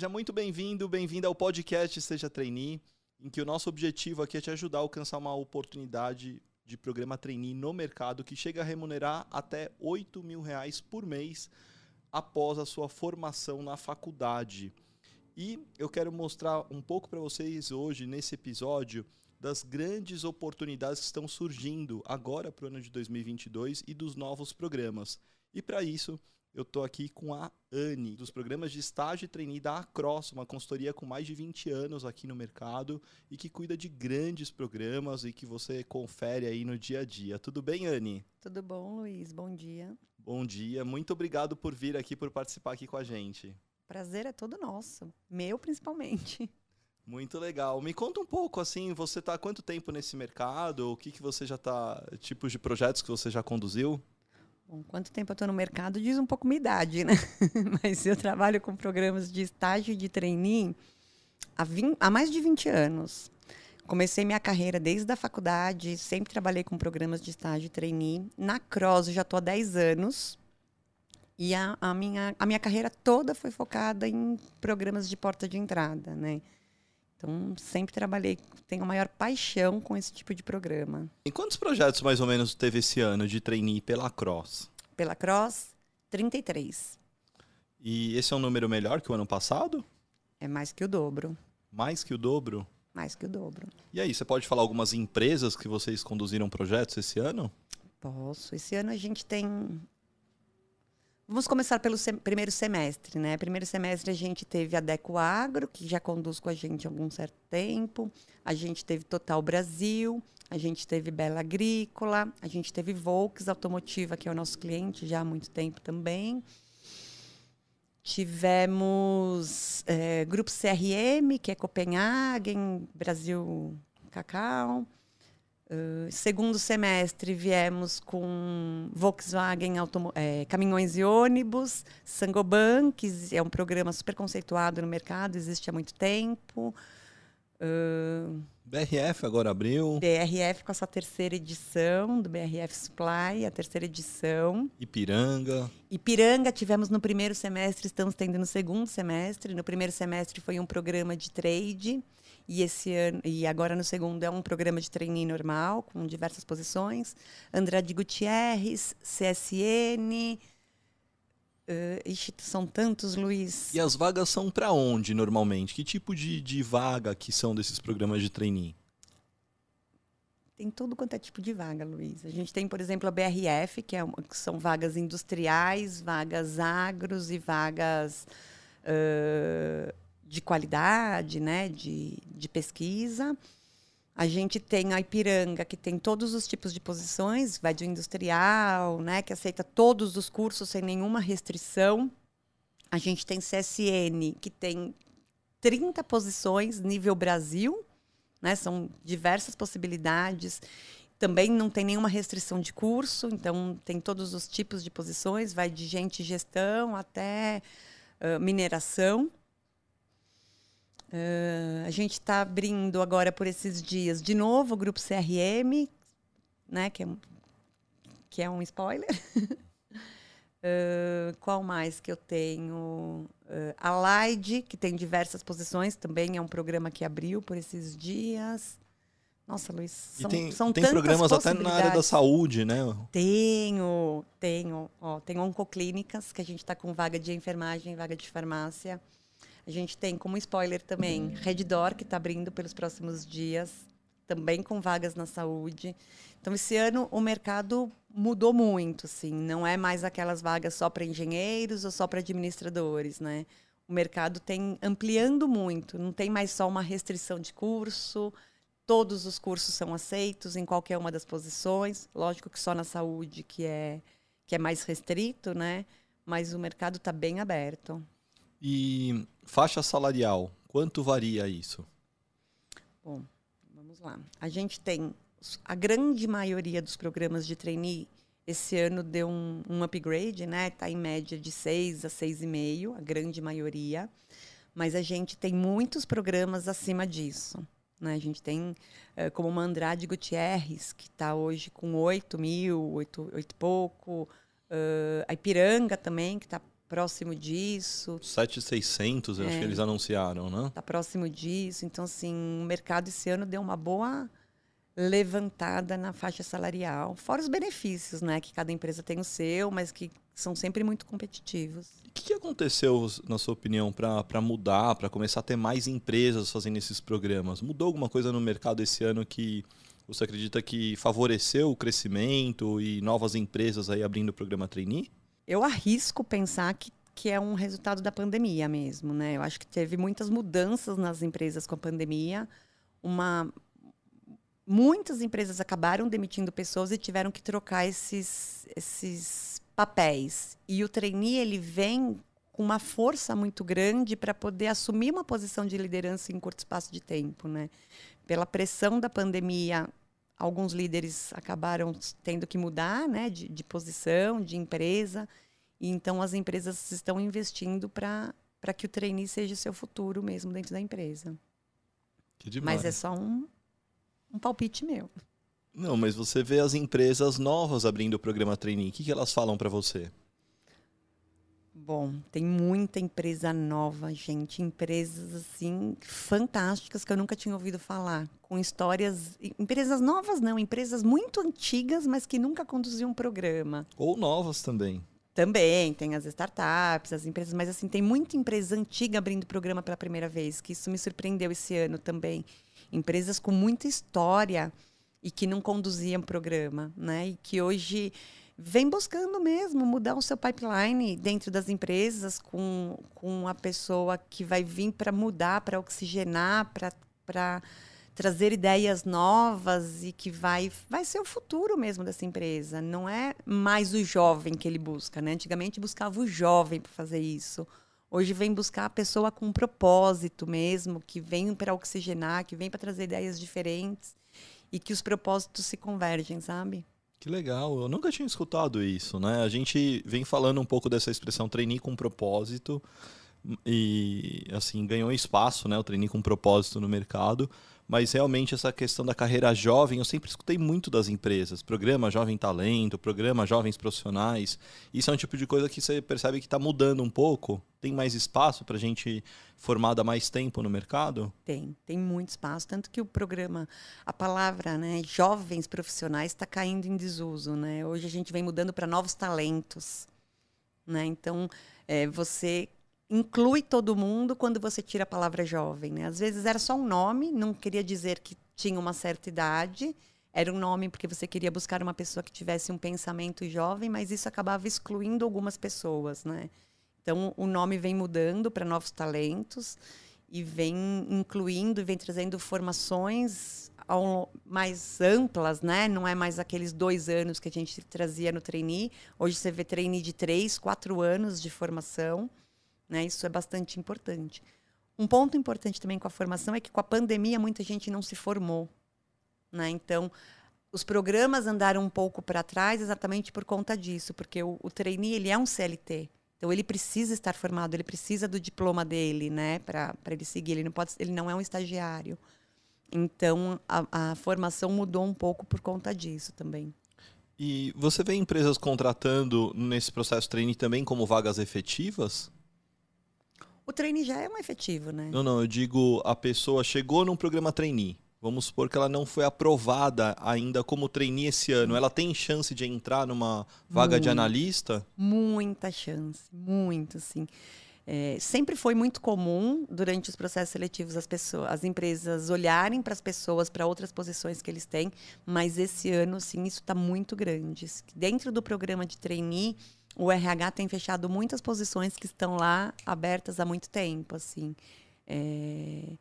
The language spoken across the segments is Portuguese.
Seja muito bem-vindo, bem-vinda ao podcast Seja Trainee, em que o nosso objetivo aqui é te ajudar a alcançar uma oportunidade de programa trainee no mercado que chega a remunerar até 8 mil reais por mês após a sua formação na faculdade. E eu quero mostrar um pouco para vocês hoje, nesse episódio, das grandes oportunidades que estão surgindo agora para o ano de 2022 e dos novos programas. E para isso, eu estou aqui com a Anne, dos programas de estágio e trainee da Across, uma consultoria com mais de 20 anos aqui no mercado e que cuida de grandes programas e que você confere aí no dia a dia. Tudo bem, Anne? Tudo bom, Luiz? Bom dia. Bom dia, muito obrigado por vir aqui, por participar aqui com a gente. Prazer é todo nosso, meu principalmente. Muito legal. Me conta um pouco, assim, você está há quanto tempo nesse mercado? O que, que você já está, tipos de projetos que você já conduziu? Bom, quanto tempo eu estou no mercado diz um pouco minha idade, né? Mas eu trabalho com programas de estágio e de trainee há, 20, há mais de 20 anos. Comecei minha carreira desde a faculdade, sempre trabalhei com programas de estágio e trainee. Na Cross já estou há 10 anos. E a, a, minha, a minha carreira toda foi focada em programas de porta de entrada, né? Então, sempre trabalhei, tenho a maior paixão com esse tipo de programa. E quantos projetos mais ou menos teve esse ano de trainee pela Cross? Pela Cross, 33. E esse é um número melhor que o ano passado? É mais que o dobro. Mais que o dobro? Mais que o dobro. E aí, você pode falar algumas empresas que vocês conduziram projetos esse ano? Posso. Esse ano a gente tem Vamos começar pelo sem, primeiro semestre, né? Primeiro semestre a gente teve a Deco Agro, que já conduz com a gente há algum certo tempo. A gente teve Total Brasil, a gente teve Bela Agrícola, a gente teve Volks Automotiva, que é o nosso cliente já há muito tempo também. Tivemos é, Grupo CRM, que é Copenhagen, Brasil Cacau. Uh, segundo semestre viemos com Volkswagen é, Caminhões e Ônibus, Sangoban, que é um programa super conceituado no mercado, existe há muito tempo. Uh, BRF agora abriu. BRF com a sua terceira edição, do BRF Supply, a terceira edição. Ipiranga. Ipiranga tivemos no primeiro semestre, estamos tendo no segundo semestre. No primeiro semestre foi um programa de trade. E esse ano e agora no segundo é um programa de trainee normal com diversas posições. Andrade Gutierrez, CSN, Uh, ixi, são tantos, Luiz. E as vagas são para onde normalmente? Que tipo de, de vaga que são desses programas de trainee? Tem tudo quanto é tipo de vaga, Luiz. A gente tem, por exemplo, a BRF, que, é uma, que são vagas industriais, vagas agros e vagas uh, de qualidade, né, de, de pesquisa. A gente tem a Ipiranga, que tem todos os tipos de posições, vai de industrial, né, que aceita todos os cursos sem nenhuma restrição. A gente tem CSN, que tem 30 posições nível Brasil, né, são diversas possibilidades. Também não tem nenhuma restrição de curso, então tem todos os tipos de posições, vai de gente gestão até uh, mineração. Uh, a gente está abrindo agora por esses dias de novo o grupo CRM, né, que, é, que é um spoiler. uh, qual mais que eu tenho? Uh, a Laide, que tem diversas posições, também é um programa que abriu por esses dias. Nossa, Luiz, são, e tem, são tem programas até na área da saúde, né? Tenho, tenho. Ó, tem oncoclínicas, que a gente está com vaga de enfermagem, vaga de farmácia. A gente tem como spoiler também Reddor, que está abrindo pelos próximos dias, também com vagas na saúde. Então, esse ano o mercado mudou muito, assim. Não é mais aquelas vagas só para engenheiros ou só para administradores, né? O mercado tem ampliando muito. Não tem mais só uma restrição de curso. Todos os cursos são aceitos em qualquer uma das posições. Lógico que só na saúde que é que é mais restrito, né? Mas o mercado está bem aberto. E faixa salarial, quanto varia isso? Bom, vamos lá. A gente tem a grande maioria dos programas de trainee esse ano deu um, um upgrade, né? Está em média de 6 a 6,5, a grande maioria. Mas a gente tem muitos programas acima disso. Né? A gente tem uh, como uma Andrade Gutierrez, que está hoje com 8 mil, 8, 8 e pouco. Uh, a Ipiranga também, que está próximo disso. 7,600, eu acho que eles anunciaram, né? Está próximo disso. Então, assim, o mercado esse ano deu uma boa levantada na faixa salarial. Fora os benefícios, né? Que cada empresa tem o seu, mas que são sempre muito competitivos. O que, que aconteceu, na sua opinião, para mudar, para começar a ter mais empresas fazendo esses programas? Mudou alguma coisa no mercado esse ano que você acredita que favoreceu o crescimento e novas empresas aí abrindo o programa Trainee? Eu arrisco pensar que, que é um resultado da pandemia mesmo, né? Eu acho que teve muitas mudanças nas empresas com a pandemia. Uma, muitas empresas acabaram demitindo pessoas e tiveram que trocar esses, esses papéis. E o trainee, ele vem com uma força muito grande para poder assumir uma posição de liderança em curto espaço de tempo, né? Pela pressão da pandemia, alguns líderes acabaram tendo que mudar né, de, de posição, de empresa. E então as empresas estão investindo para que o trainee seja seu futuro mesmo dentro da empresa. Que demais. Mas é só um, um palpite meu. Não, mas você vê as empresas novas abrindo o programa trainee. O que, que elas falam para você? Bom, tem muita empresa nova, gente. Empresas, assim, fantásticas que eu nunca tinha ouvido falar. Com histórias. Empresas novas, não. Empresas muito antigas, mas que nunca conduziam um programa. Ou novas também. Também, tem as startups, as empresas, mas assim, tem muita empresa antiga abrindo programa pela primeira vez, que isso me surpreendeu esse ano também. Empresas com muita história e que não conduziam programa, né? E que hoje vem buscando mesmo mudar o seu pipeline dentro das empresas com, com a pessoa que vai vir para mudar, para oxigenar, para trazer ideias novas e que vai, vai ser o futuro mesmo dessa empresa. Não é mais o jovem que ele busca, né? Antigamente buscava o jovem para fazer isso. Hoje vem buscar a pessoa com um propósito mesmo, que vem para oxigenar, que vem para trazer ideias diferentes e que os propósitos se convergem, sabe? Que legal, eu nunca tinha escutado isso, né? A gente vem falando um pouco dessa expressão trainee com propósito e assim ganhou espaço, né? O trainee com propósito no mercado, mas realmente essa questão da carreira jovem eu sempre escutei muito das empresas, programa Jovem Talento, programa Jovens Profissionais. Isso é um tipo de coisa que você percebe que está mudando um pouco. Tem mais espaço para a gente formada há mais tempo no mercado? Tem, tem muito espaço, tanto que o programa, a palavra, né, jovens profissionais está caindo em desuso, né? Hoje a gente vem mudando para novos talentos, né? Então é, você inclui todo mundo quando você tira a palavra jovem. Né? Às vezes era só um nome, não queria dizer que tinha uma certa idade. Era um nome porque você queria buscar uma pessoa que tivesse um pensamento jovem, mas isso acabava excluindo algumas pessoas, né? Então o nome vem mudando para novos talentos e vem incluindo e vem trazendo formações mais amplas, né? Não é mais aqueles dois anos que a gente trazia no trainee. Hoje você vê trainee de três, quatro anos de formação. Né? Isso é bastante importante. Um ponto importante também com a formação é que com a pandemia muita gente não se formou. Né? Então, os programas andaram um pouco para trás exatamente por conta disso, porque o, o trainee ele é um CLT. Então ele precisa estar formado, ele precisa do diploma dele, né, para ele seguir. Ele não pode, ele não é um estagiário. Então a, a formação mudou um pouco por conta disso também. E você vê empresas contratando nesse processo trainee também como vagas efetivas? O trainee já é um efetivo, né? Não, não, eu digo a pessoa chegou num programa trainee. Vamos supor que ela não foi aprovada ainda como trainee esse ano. Ela tem chance de entrar numa vaga muito, de analista? Muita chance, muito, sim. É, sempre foi muito comum durante os processos seletivos as pessoas, as empresas olharem para as pessoas para outras posições que eles têm, mas esse ano, sim, isso está muito grande. Dentro do programa de trainee, o RH tem fechado muitas posições que estão lá abertas há muito tempo, assim. É...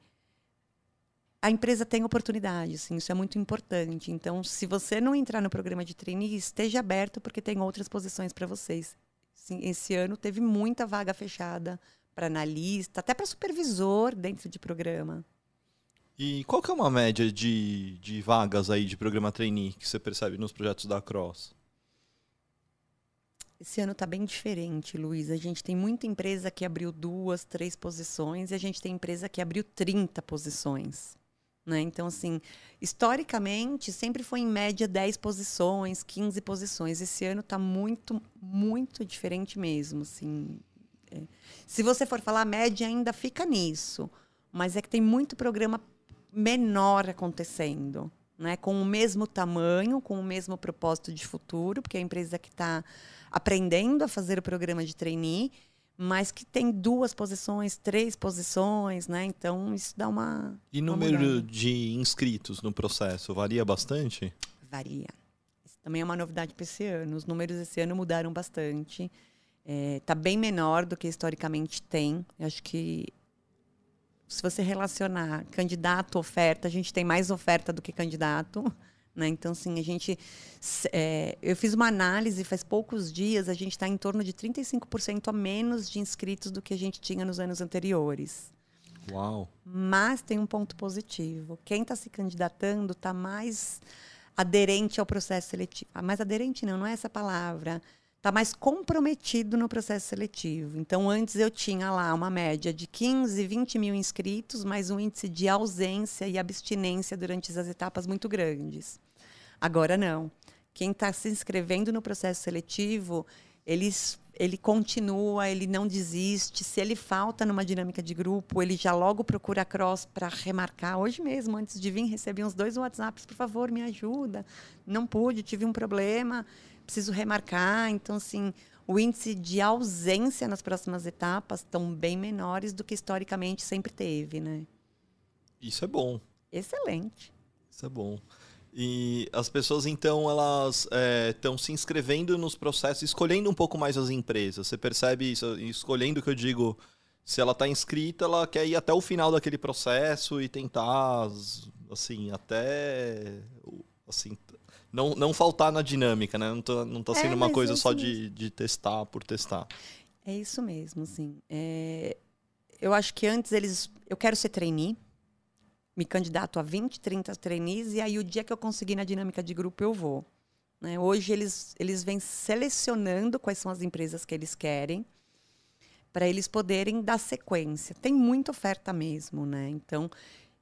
A empresa tem oportunidade, assim, isso é muito importante. Então, se você não entrar no programa de trainee, esteja aberto porque tem outras posições para vocês. Sim, esse ano teve muita vaga fechada para analista, até para supervisor dentro de programa. E qual que é uma média de, de vagas aí de programa trainee que você percebe nos projetos da Cross? Esse ano está bem diferente, Luiz. A gente tem muita empresa que abriu duas, três posições e a gente tem empresa que abriu 30 posições. Né? Então, assim, historicamente, sempre foi em média 10 posições, 15 posições. Esse ano está muito, muito diferente mesmo. Assim. É. Se você for falar, média ainda fica nisso. Mas é que tem muito programa menor acontecendo, né? com o mesmo tamanho, com o mesmo propósito de futuro, porque é a empresa que está aprendendo a fazer o programa de trainee, mas que tem duas posições, três posições, né? Então isso dá uma. E número de inscritos no processo varia bastante? Varia. Isso também é uma novidade para esse ano. Os números esse ano mudaram bastante. Está é, tá bem menor do que historicamente tem. Eu acho que se você relacionar candidato oferta, a gente tem mais oferta do que candidato. Né? Então, assim, a gente. É, eu fiz uma análise faz poucos dias, a gente está em torno de 35% a menos de inscritos do que a gente tinha nos anos anteriores. Uau! Mas tem um ponto positivo. Quem está se candidatando está mais aderente ao processo seletivo. Ah, mais aderente não, não é essa palavra está mais comprometido no processo seletivo. Então, antes eu tinha lá uma média de 15, 20 mil inscritos, mais um índice de ausência e abstinência durante as etapas muito grandes. Agora não. Quem está se inscrevendo no processo seletivo, ele, ele continua, ele não desiste. Se ele falta numa dinâmica de grupo, ele já logo procura a Cross para remarcar. Hoje mesmo, antes de vir, recebi uns dois WhatsApps, por favor, me ajuda. Não pude, tive um problema preciso remarcar. Então, assim, o índice de ausência nas próximas etapas estão bem menores do que historicamente sempre teve, né? Isso é bom. Excelente. Isso é bom. E as pessoas, então, elas estão é, se inscrevendo nos processos, escolhendo um pouco mais as empresas. Você percebe isso, escolhendo o que eu digo, se ela está inscrita, ela quer ir até o final daquele processo e tentar, assim, até assim, não, não faltar na dinâmica, né? Não tá, não tá sendo é, uma coisa é só de, de testar por testar. É isso mesmo, sim. É, eu acho que antes eles. Eu quero ser trainee, me candidato a 20, 30 trainees, e aí o dia que eu conseguir na dinâmica de grupo eu vou. Né? Hoje eles, eles vêm selecionando quais são as empresas que eles querem para eles poderem dar sequência. Tem muita oferta mesmo, né? Então,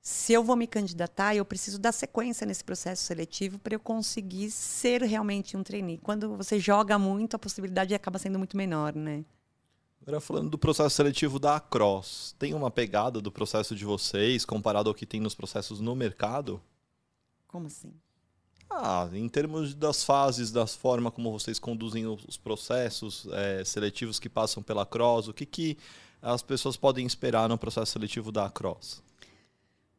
se eu vou me candidatar, eu preciso dar sequência nesse processo seletivo para eu conseguir ser realmente um trainee. Quando você joga muito, a possibilidade acaba sendo muito menor, né? Agora falando do processo seletivo da Cross, tem uma pegada do processo de vocês comparado ao que tem nos processos no mercado? Como assim? Ah, em termos das fases, das formas como vocês conduzem os processos é, seletivos que passam pela Cross, o que, que as pessoas podem esperar no processo seletivo da Cross?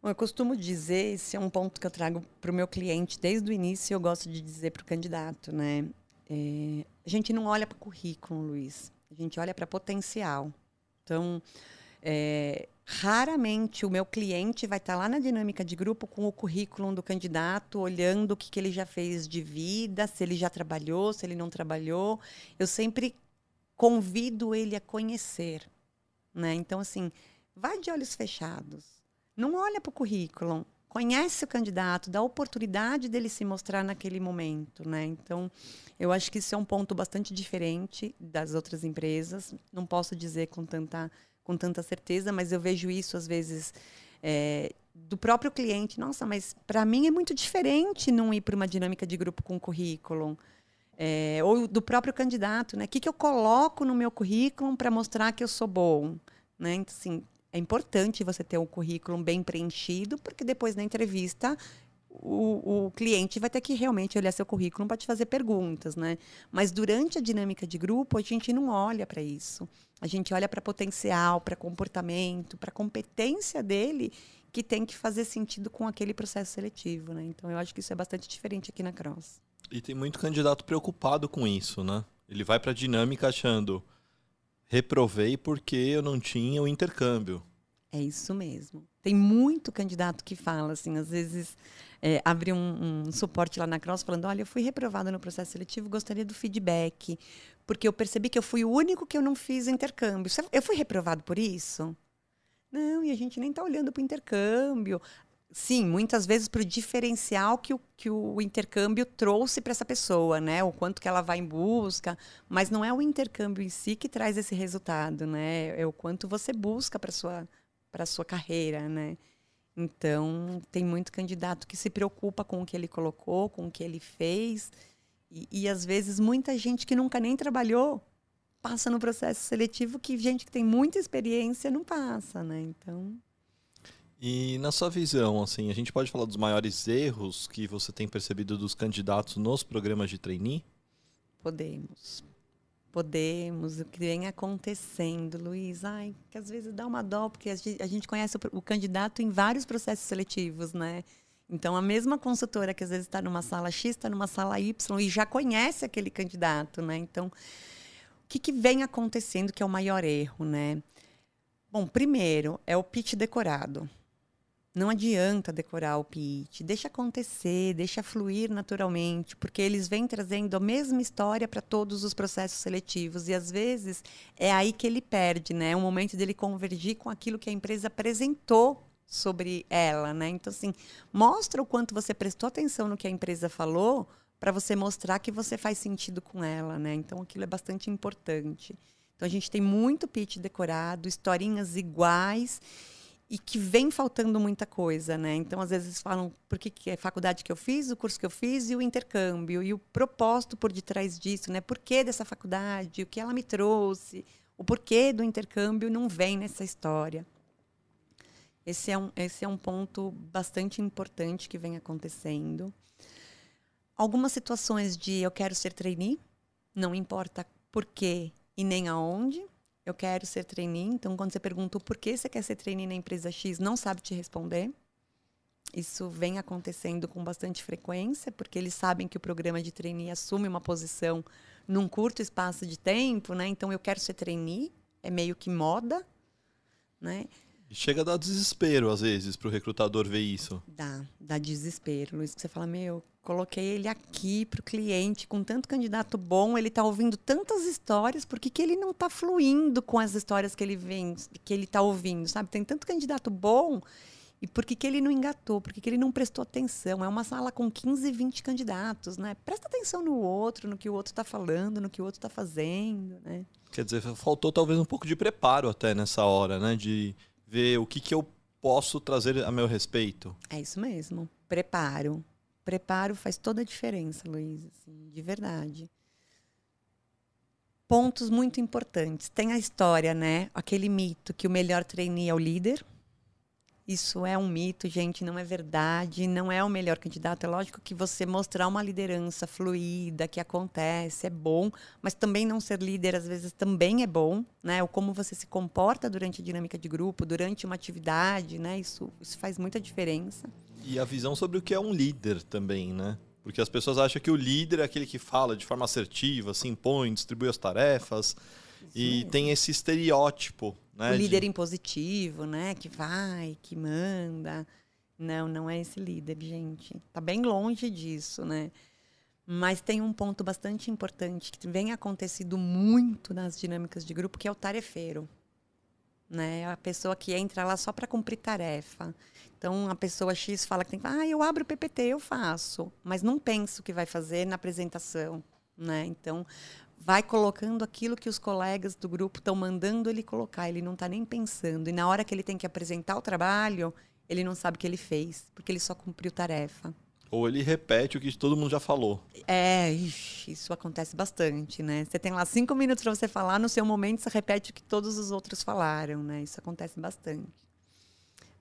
Eu costumo dizer, esse é um ponto que eu trago para o meu cliente desde o início, eu gosto de dizer para o candidato, né? É, a gente não olha para currículo, Luiz, a gente olha para potencial. Então, é, raramente o meu cliente vai estar tá lá na dinâmica de grupo com o currículo do candidato, olhando o que, que ele já fez de vida, se ele já trabalhou, se ele não trabalhou. Eu sempre convido ele a conhecer. Né? Então, assim, vai de olhos fechados não olha para o currículo, conhece o candidato, dá a oportunidade dele se mostrar naquele momento, né? Então, eu acho que isso é um ponto bastante diferente das outras empresas. Não posso dizer com tanta, com tanta certeza, mas eu vejo isso às vezes é, do próprio cliente. Nossa, mas para mim é muito diferente não ir para uma dinâmica de grupo com currículo. É, ou do próprio candidato, né? O que, que eu coloco no meu currículo para mostrar que eu sou bom? Né? Então, assim, é importante você ter um currículo bem preenchido, porque depois na entrevista o, o cliente vai ter que realmente olhar seu currículo para te fazer perguntas, né? Mas durante a dinâmica de grupo, a gente não olha para isso. A gente olha para potencial, para comportamento, para competência dele, que tem que fazer sentido com aquele processo seletivo, né? Então eu acho que isso é bastante diferente aqui na Cross. E tem muito candidato preocupado com isso, né? Ele vai para a dinâmica achando reprovei porque eu não tinha o intercâmbio. É isso mesmo. Tem muito candidato que fala assim, às vezes é, abre um, um, suporte lá na Cross falando, olha, eu fui reprovado no processo seletivo, gostaria do feedback, porque eu percebi que eu fui o único que eu não fiz intercâmbio. Eu fui reprovado por isso? Não, e a gente nem está olhando para o intercâmbio sim, muitas vezes para o diferencial que o, que o intercâmbio trouxe para essa pessoa, né? O quanto que ela vai em busca, mas não é o intercâmbio em si que traz esse resultado, né? É o quanto você busca para sua para sua carreira, né? Então, tem muito candidato que se preocupa com o que ele colocou, com o que ele fez, e, e às vezes muita gente que nunca nem trabalhou passa no processo seletivo que gente que tem muita experiência não passa, né? Então. E na sua visão, assim, a gente pode falar dos maiores erros que você tem percebido dos candidatos nos programas de trainee? Podemos. Podemos, o que vem acontecendo, Luiz. Ai, que às vezes dá uma dó, porque a gente, conhece o, o, candidato em vários processos seletivos, né? Então, a mesma consultora que às vezes está numa sala X, está numa sala Y e já conhece aquele candidato, né? Então, o que, que vem acontecendo que é o maior erro, né? Bom, primeiro, é o pitch decorado. Não adianta decorar o pitch, deixa acontecer, deixa fluir naturalmente, porque eles vêm trazendo a mesma história para todos os processos seletivos e às vezes é aí que ele perde, né? É o momento dele convergir com aquilo que a empresa apresentou sobre ela, né? Então assim, mostra o quanto você prestou atenção no que a empresa falou para você mostrar que você faz sentido com ela, né? Então aquilo é bastante importante. Então a gente tem muito pitch decorado, historinhas iguais e que vem faltando muita coisa, né? Então, às vezes falam por que, é a faculdade que eu fiz, o curso que eu fiz e o intercâmbio e o propósito por detrás disso, né? Por que dessa faculdade, o que ela me trouxe, o porquê do intercâmbio não vem nessa história. Esse é um, esse é um ponto bastante importante que vem acontecendo. Algumas situações de eu quero ser trainee, não importa por quê e nem aonde, eu quero ser trainee. Então, quando você pergunta o porquê você quer ser trainee na empresa X, não sabe te responder. Isso vem acontecendo com bastante frequência, porque eles sabem que o programa de trainee assume uma posição num curto espaço de tempo, né? Então, eu quero ser trainee, é meio que moda, né? Chega a dar desespero, às vezes, para o recrutador ver isso. Dá, dá desespero, Luiz. Você fala, meu, coloquei ele aqui para o cliente, com tanto candidato bom, ele está ouvindo tantas histórias, por que, que ele não está fluindo com as histórias que ele vem, que ele está ouvindo, sabe? Tem tanto candidato bom, e por que, que ele não engatou? Por que, que ele não prestou atenção? É uma sala com 15, 20 candidatos, né? Presta atenção no outro, no que o outro está falando, no que o outro está fazendo, né? Quer dizer, faltou talvez um pouco de preparo até nessa hora, né? De ver o que, que eu posso trazer a meu respeito. É isso mesmo. Preparo. Preparo faz toda a diferença, Luiz, assim, de verdade. Pontos muito importantes. Tem a história, né? Aquele mito que o melhor trainee é o líder. Isso é um mito, gente, não é verdade, não é o melhor candidato. É lógico que você mostrar uma liderança fluida, que acontece, é bom, mas também não ser líder às vezes também é bom, né? O como você se comporta durante a dinâmica de grupo, durante uma atividade, né? Isso, isso faz muita diferença. E a visão sobre o que é um líder também, né? Porque as pessoas acham que o líder é aquele que fala de forma assertiva, se impõe, distribui as tarefas. E tem esse estereótipo né, o líder de... impositivo, né? Que vai, que manda. Não, não é esse líder, gente. Está bem longe disso, né? Mas tem um ponto bastante importante que vem acontecido muito nas dinâmicas de grupo, que é o tarefeiro. Né? A pessoa que entra lá só para cumprir tarefa. Então, a pessoa X fala que tem que... Ah, eu abro o PPT, eu faço. Mas não penso o que vai fazer na apresentação. Né? Então, vai colocando aquilo que os colegas do grupo estão mandando ele colocar. Ele não está nem pensando. E na hora que ele tem que apresentar o trabalho, ele não sabe o que ele fez, porque ele só cumpriu tarefa. Ou ele repete o que todo mundo já falou. É, isso acontece bastante, né? Você tem lá cinco minutos para você falar, no seu momento você repete o que todos os outros falaram, né? Isso acontece bastante.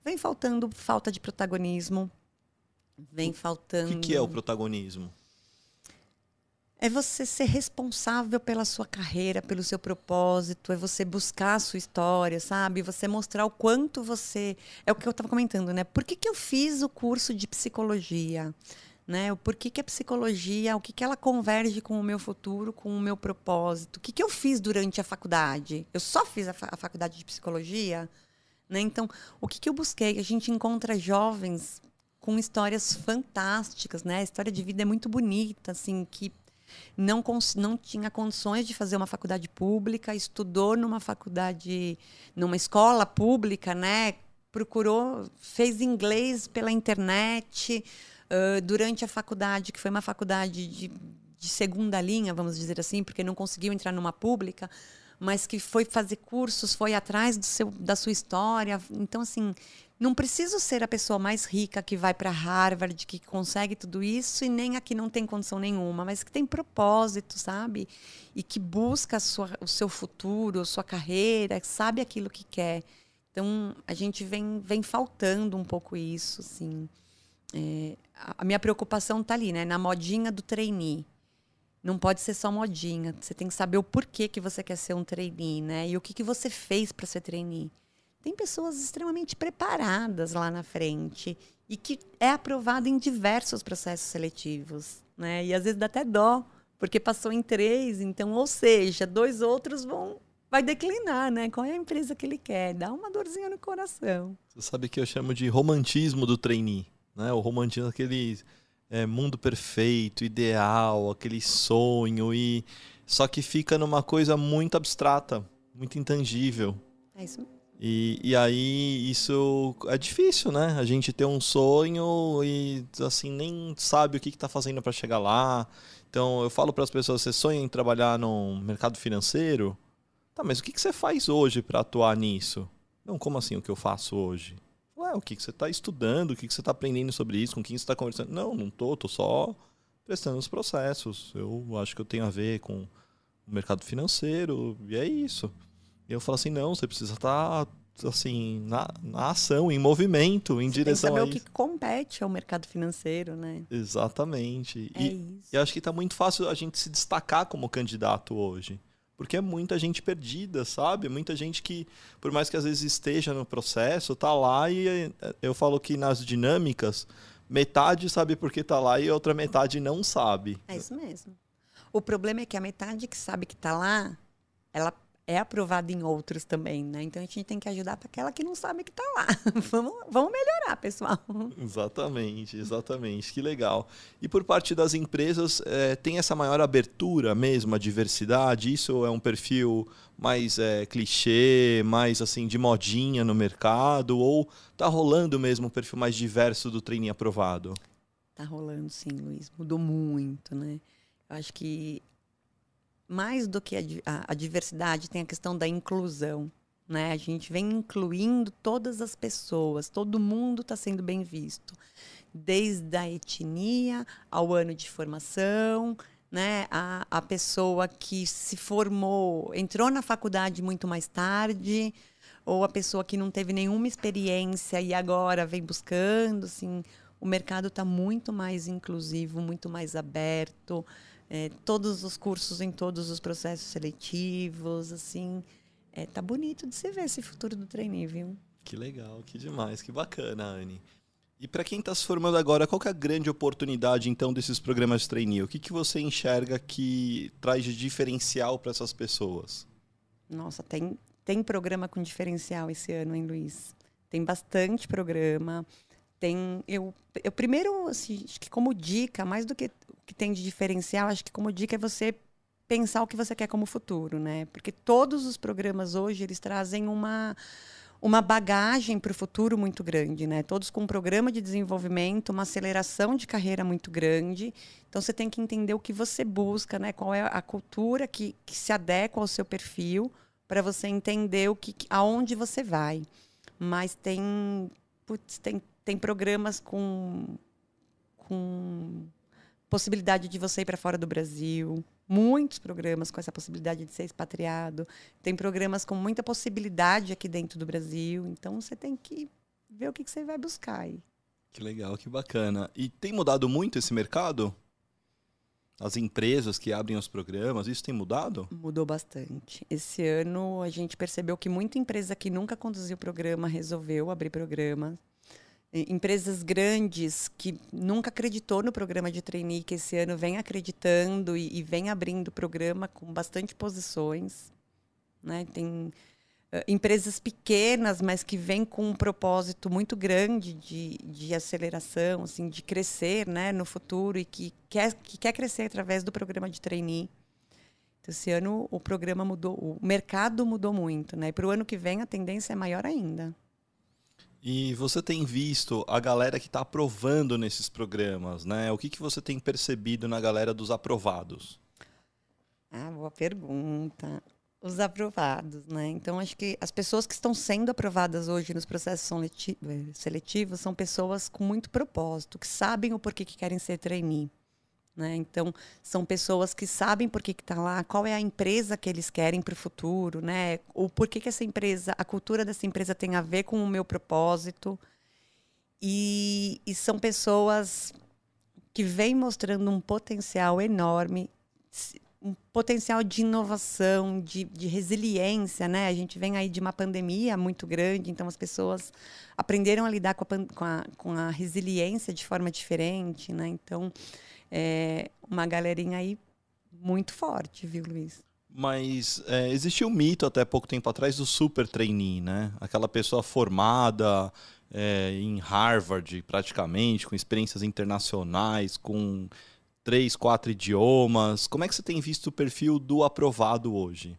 Vem faltando falta de protagonismo. Vem faltando. O que, que é o protagonismo? É você ser responsável pela sua carreira, pelo seu propósito, é você buscar a sua história, sabe? Você mostrar o quanto você. É o que eu estava comentando, né? Por que, que eu fiz o curso de psicologia? Né? Por que, que a psicologia, o que, que ela converge com o meu futuro, com o meu propósito? O que, que eu fiz durante a faculdade? Eu só fiz a, fa a faculdade de psicologia? Né? Então, o que, que eu busquei? A gente encontra jovens com histórias fantásticas, né? A história de vida é muito bonita, assim, que não, não tinha condições de fazer uma faculdade pública, estudou numa faculdade, numa escola pública, né? Procurou, fez inglês pela internet uh, durante a faculdade, que foi uma faculdade de, de segunda linha, vamos dizer assim, porque não conseguiu entrar numa pública, mas que foi fazer cursos, foi atrás do seu, da sua história. Então, assim, não preciso ser a pessoa mais rica que vai para Harvard, que consegue tudo isso, e nem a que não tem condição nenhuma, mas que tem propósito, sabe? E que busca sua, o seu futuro, a sua carreira, sabe aquilo que quer. Então, a gente vem, vem faltando um pouco isso, assim. É, a minha preocupação está ali, né? Na modinha do trainee. Não pode ser só modinha. Você tem que saber o porquê que você quer ser um trainee, né? E o que, que você fez para ser trainee. Tem pessoas extremamente preparadas lá na frente e que é aprovado em diversos processos seletivos, né? E às vezes dá até dó, porque passou em três, então, ou seja, dois outros vão vai declinar, né? Qual é a empresa que ele quer? Dá uma dorzinha no coração. Você sabe que eu chamo de romantismo do trainee, né? O romantismo aquele é, mundo perfeito, ideal, aquele sonho e só que fica numa coisa muito abstrata, muito intangível. É isso. E, e aí isso é difícil, né? A gente ter um sonho e assim nem sabe o que está fazendo para chegar lá. Então eu falo para as pessoas: você sonha em trabalhar no mercado financeiro? Tá, mas o que, que você faz hoje para atuar nisso? Não, como assim o que eu faço hoje? Ué, o que, que você está estudando? O que, que você está aprendendo sobre isso? Com quem você está conversando? Não, não tô, tô só prestando os processos. Eu acho que eu tenho a ver com o mercado financeiro e é isso. E eu falo assim, não, você precisa estar tá, assim, na, na ação, em movimento, em você direção tem que a saber isso. o que compete ao mercado financeiro, né? Exatamente. É e, isso. e acho que está muito fácil a gente se destacar como candidato hoje. Porque é muita gente perdida, sabe? Muita gente que, por mais que às vezes esteja no processo, tá lá e eh, eu falo que nas dinâmicas, metade sabe por que tá lá e a outra metade não sabe. É isso mesmo. O problema é que a metade que sabe que está lá, ela é aprovada em outros também, né? Então a gente tem que ajudar para aquela que não sabe que está lá. vamos, vamos melhorar, pessoal. Exatamente, exatamente. Que legal. E por parte das empresas, eh, tem essa maior abertura mesmo, a diversidade? Isso é um perfil mais eh, clichê, mais assim, de modinha no mercado? Ou tá rolando mesmo um perfil mais diverso do trainee aprovado? Tá rolando sim, Luiz. Mudou muito, né? Eu acho que mais do que a, a diversidade tem a questão da inclusão, né? A gente vem incluindo todas as pessoas, todo mundo está sendo bem visto, desde a etnia ao ano de formação, né? A, a pessoa que se formou, entrou na faculdade muito mais tarde, ou a pessoa que não teve nenhuma experiência e agora vem buscando, assim, o mercado está muito mais inclusivo, muito mais aberto. É, todos os cursos em todos os processos seletivos, assim, é, tá bonito de se ver esse futuro do trainee, viu? Que legal, que demais, que bacana, Anne. E para quem está se formando agora, qual que é a grande oportunidade então desses programas de trainee? O que, que você enxerga que traz de diferencial para essas pessoas? Nossa, tem, tem programa com diferencial esse ano, hein, Luiz? Tem bastante programa. Tem. Eu, eu primeiro, assim, acho que como dica, mais do que que tem de diferencial, acho que como dica é você pensar o que você quer como futuro, né? Porque todos os programas hoje eles trazem uma uma bagagem para o futuro muito grande, né? Todos com um programa de desenvolvimento, uma aceleração de carreira muito grande. Então você tem que entender o que você busca, né? Qual é a cultura que, que se adequa ao seu perfil para você entender o que, aonde você vai. Mas tem, putz, tem, tem programas com, com possibilidade de você ir para fora do Brasil, muitos programas com essa possibilidade de ser expatriado. Tem programas com muita possibilidade aqui dentro do Brasil. Então você tem que ver o que, que você vai buscar aí. Que legal, que bacana. E tem mudado muito esse mercado? As empresas que abrem os programas, isso tem mudado? Mudou bastante. Esse ano a gente percebeu que muita empresa que nunca conduziu programa resolveu abrir programa. Empresas grandes que nunca acreditou no programa de trainee, que esse ano vem acreditando e, e vem abrindo programa com bastante posições. Né? Tem uh, empresas pequenas, mas que vêm com um propósito muito grande de, de aceleração, assim, de crescer né, no futuro e que quer, que quer crescer através do programa de trainee. Então, esse ano o programa mudou, o mercado mudou muito. Né? Para o ano que vem a tendência é maior ainda. E você tem visto a galera que está aprovando nesses programas, né? O que, que você tem percebido na galera dos aprovados? Ah, boa pergunta. Os aprovados, né? Então, acho que as pessoas que estão sendo aprovadas hoje nos processos seletivos são pessoas com muito propósito, que sabem o porquê que querem ser trainee. Né? Então, são pessoas que sabem por que está lá, qual é a empresa que eles querem para o futuro, né? o porquê que essa empresa, a cultura dessa empresa tem a ver com o meu propósito. E, e são pessoas que vêm mostrando um potencial enorme, um potencial de inovação, de, de resiliência, né? A gente vem aí de uma pandemia muito grande, então as pessoas aprenderam a lidar com a, com a, com a resiliência de forma diferente, né? Então, é uma galerinha aí muito forte, viu, Luiz? Mas é, existia um mito até pouco tempo atrás do super trainee, né? Aquela pessoa formada é, em Harvard, praticamente, com experiências internacionais, com três, quatro idiomas. Como é que você tem visto o perfil do aprovado hoje?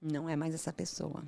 Não é mais essa pessoa.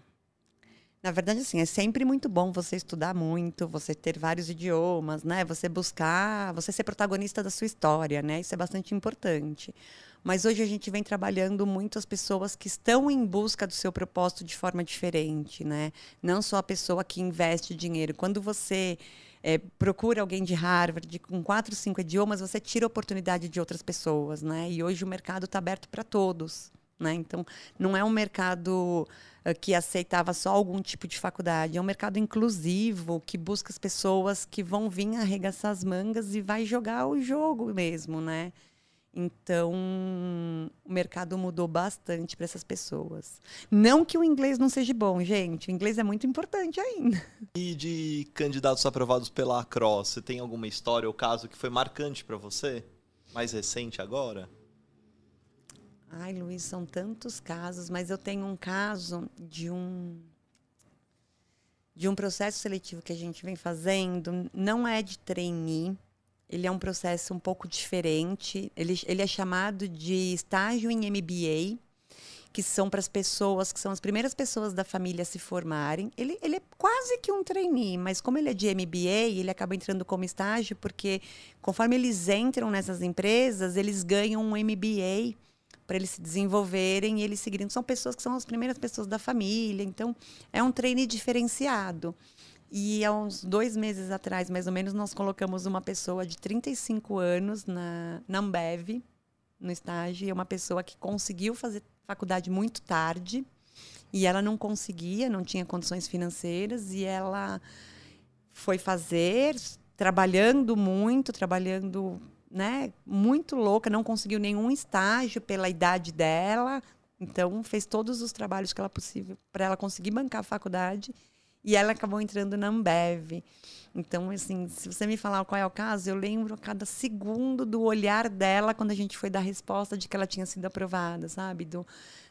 Na verdade, assim, é sempre muito bom você estudar muito, você ter vários idiomas, né? Você buscar, você ser protagonista da sua história, né? Isso é bastante importante. Mas hoje a gente vem trabalhando muito as pessoas que estão em busca do seu propósito de forma diferente, né? Não só a pessoa que investe dinheiro. Quando você é, procura alguém de Harvard com quatro, cinco idiomas, você tira a oportunidade de outras pessoas, né? E hoje o mercado está aberto para todos, né? Então, não é um mercado uh, que aceitava só algum tipo de faculdade, é um mercado inclusivo que busca as pessoas que vão vir arregaçar as mangas e vai jogar o jogo mesmo, né? Então, o mercado mudou bastante para essas pessoas. Não que o inglês não seja bom, gente. O inglês é muito importante ainda. E de candidatos aprovados pela Cross, você tem alguma história ou caso que foi marcante para você? Mais recente agora? Ai, Luiz, são tantos casos, mas eu tenho um caso de um de um processo seletivo que a gente vem fazendo, não é de trainee, ele é um processo um pouco diferente. Ele, ele é chamado de estágio em MBA, que são para as pessoas que são as primeiras pessoas da família a se formarem. Ele, ele é quase que um trainee, mas como ele é de MBA, ele acaba entrando como estágio, porque conforme eles entram nessas empresas, eles ganham um MBA para eles se desenvolverem e eles seguirem. São pessoas que são as primeiras pessoas da família, então é um trainee diferenciado. E há uns dois meses atrás, mais ou menos, nós colocamos uma pessoa de 35 anos na, na Ambev, no estágio. É uma pessoa que conseguiu fazer faculdade muito tarde. E ela não conseguia, não tinha condições financeiras. E ela foi fazer, trabalhando muito, trabalhando né, muito louca, não conseguiu nenhum estágio pela idade dela. Então, fez todos os trabalhos que ela possível para ela conseguir bancar a faculdade e ela acabou entrando na Ambev. Então, assim, se você me falar qual é o caso, eu lembro a cada segundo do olhar dela quando a gente foi dar a resposta de que ela tinha sido aprovada, sabe? Do,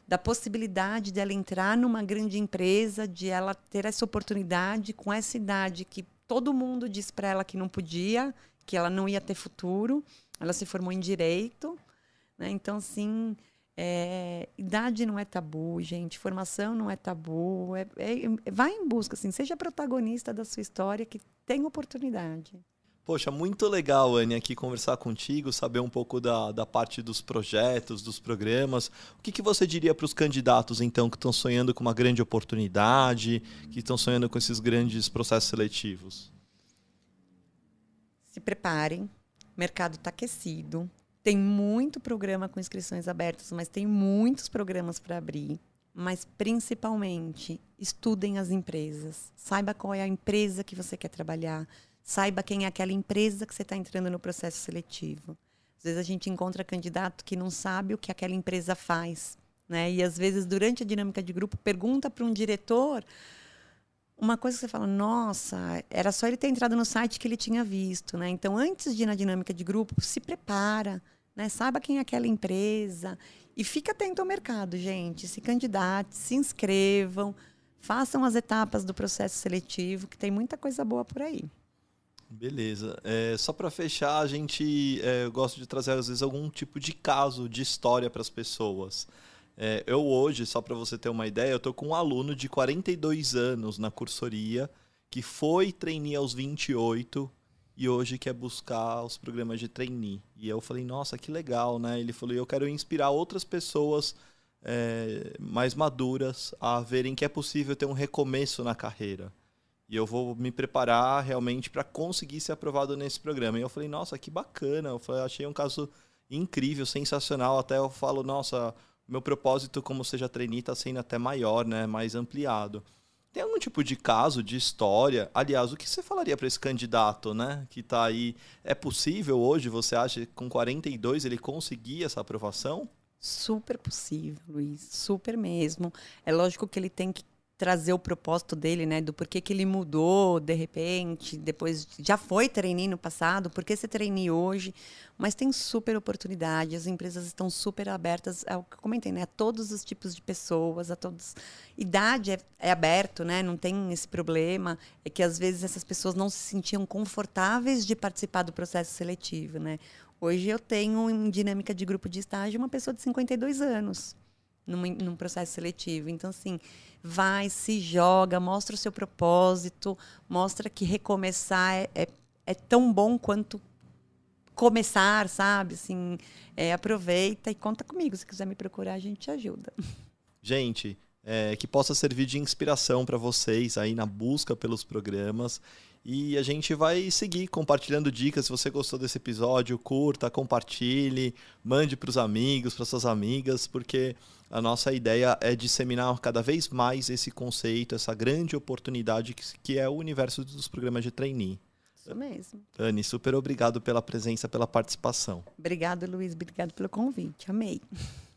da possibilidade dela entrar numa grande empresa, de ela ter essa oportunidade com essa idade que todo mundo disse para ela que não podia, que ela não ia ter futuro. Ela se formou em direito, né? Então, assim, é, idade não é tabu, gente. Formação não é tabu. É, é, vai em busca, assim, seja protagonista da sua história, que tem oportunidade. Poxa, muito legal, Anne, aqui conversar contigo, saber um pouco da, da parte dos projetos, dos programas. O que, que você diria para os candidatos, então, que estão sonhando com uma grande oportunidade, que estão sonhando com esses grandes processos seletivos? Se preparem, o mercado está aquecido, tem muito programa com inscrições abertas, mas tem muitos programas para abrir. Mas principalmente, estudem as empresas. Saiba qual é a empresa que você quer trabalhar. Saiba quem é aquela empresa que você está entrando no processo seletivo. Às vezes a gente encontra candidato que não sabe o que aquela empresa faz. Né? E às vezes, durante a dinâmica de grupo, pergunta para um diretor uma coisa que você fala, nossa, era só ele ter entrado no site que ele tinha visto, né? Então, antes de ir na dinâmica de grupo, se prepara, né? Saiba quem é aquela empresa e fica atento ao mercado, gente. Se candidate, se inscrevam, façam as etapas do processo seletivo, que tem muita coisa boa por aí. Beleza. É, só para fechar, a gente é, gosta de trazer às vezes algum tipo de caso, de história para as pessoas. É, eu hoje, só para você ter uma ideia, eu estou com um aluno de 42 anos na cursoria que foi trainee aos 28 e hoje quer buscar os programas de trainee. E eu falei, nossa, que legal, né? Ele falou, eu quero inspirar outras pessoas é, mais maduras a verem que é possível ter um recomeço na carreira. E eu vou me preparar realmente para conseguir ser aprovado nesse programa. E eu falei, nossa, que bacana. Eu falei, achei um caso incrível, sensacional. Até eu falo, nossa, meu propósito como seja trainee está sendo até maior, né? Mais ampliado. Tem algum tipo de caso, de história? Aliás, o que você falaria para esse candidato, né? Que está aí. É possível hoje, você acha, com 42 ele conseguir essa aprovação? Super possível, Luiz. Super mesmo. É lógico que ele tem que trazer o propósito dele, né? Do porquê que ele mudou de repente, depois já foi trainee no passado, por que você trainee hoje? Mas tem super oportunidade, as empresas estão super abertas, é o que eu comentei, né? A todos os tipos de pessoas, a todos. Idade é, é aberto, né? Não tem esse problema. É que às vezes essas pessoas não se sentiam confortáveis de participar do processo seletivo, né? Hoje eu tenho em dinâmica de grupo de estágio uma pessoa de 52 anos num, num processo seletivo. Então, assim, vai, se joga, mostra o seu propósito, mostra que recomeçar é, é, é tão bom quanto começar, sabe? Assim, é, aproveita e conta comigo. Se quiser me procurar, a gente te ajuda. Gente, é, que possa servir de inspiração para vocês aí na busca pelos programas. E a gente vai seguir compartilhando dicas. Se você gostou desse episódio, curta, compartilhe, mande para os amigos, para suas amigas, porque a nossa ideia é disseminar cada vez mais esse conceito, essa grande oportunidade que, é o universo dos programas de trainee. Isso mesmo. Dani, super obrigado pela presença, pela participação. Obrigado, Luiz. Obrigado pelo convite. Amei.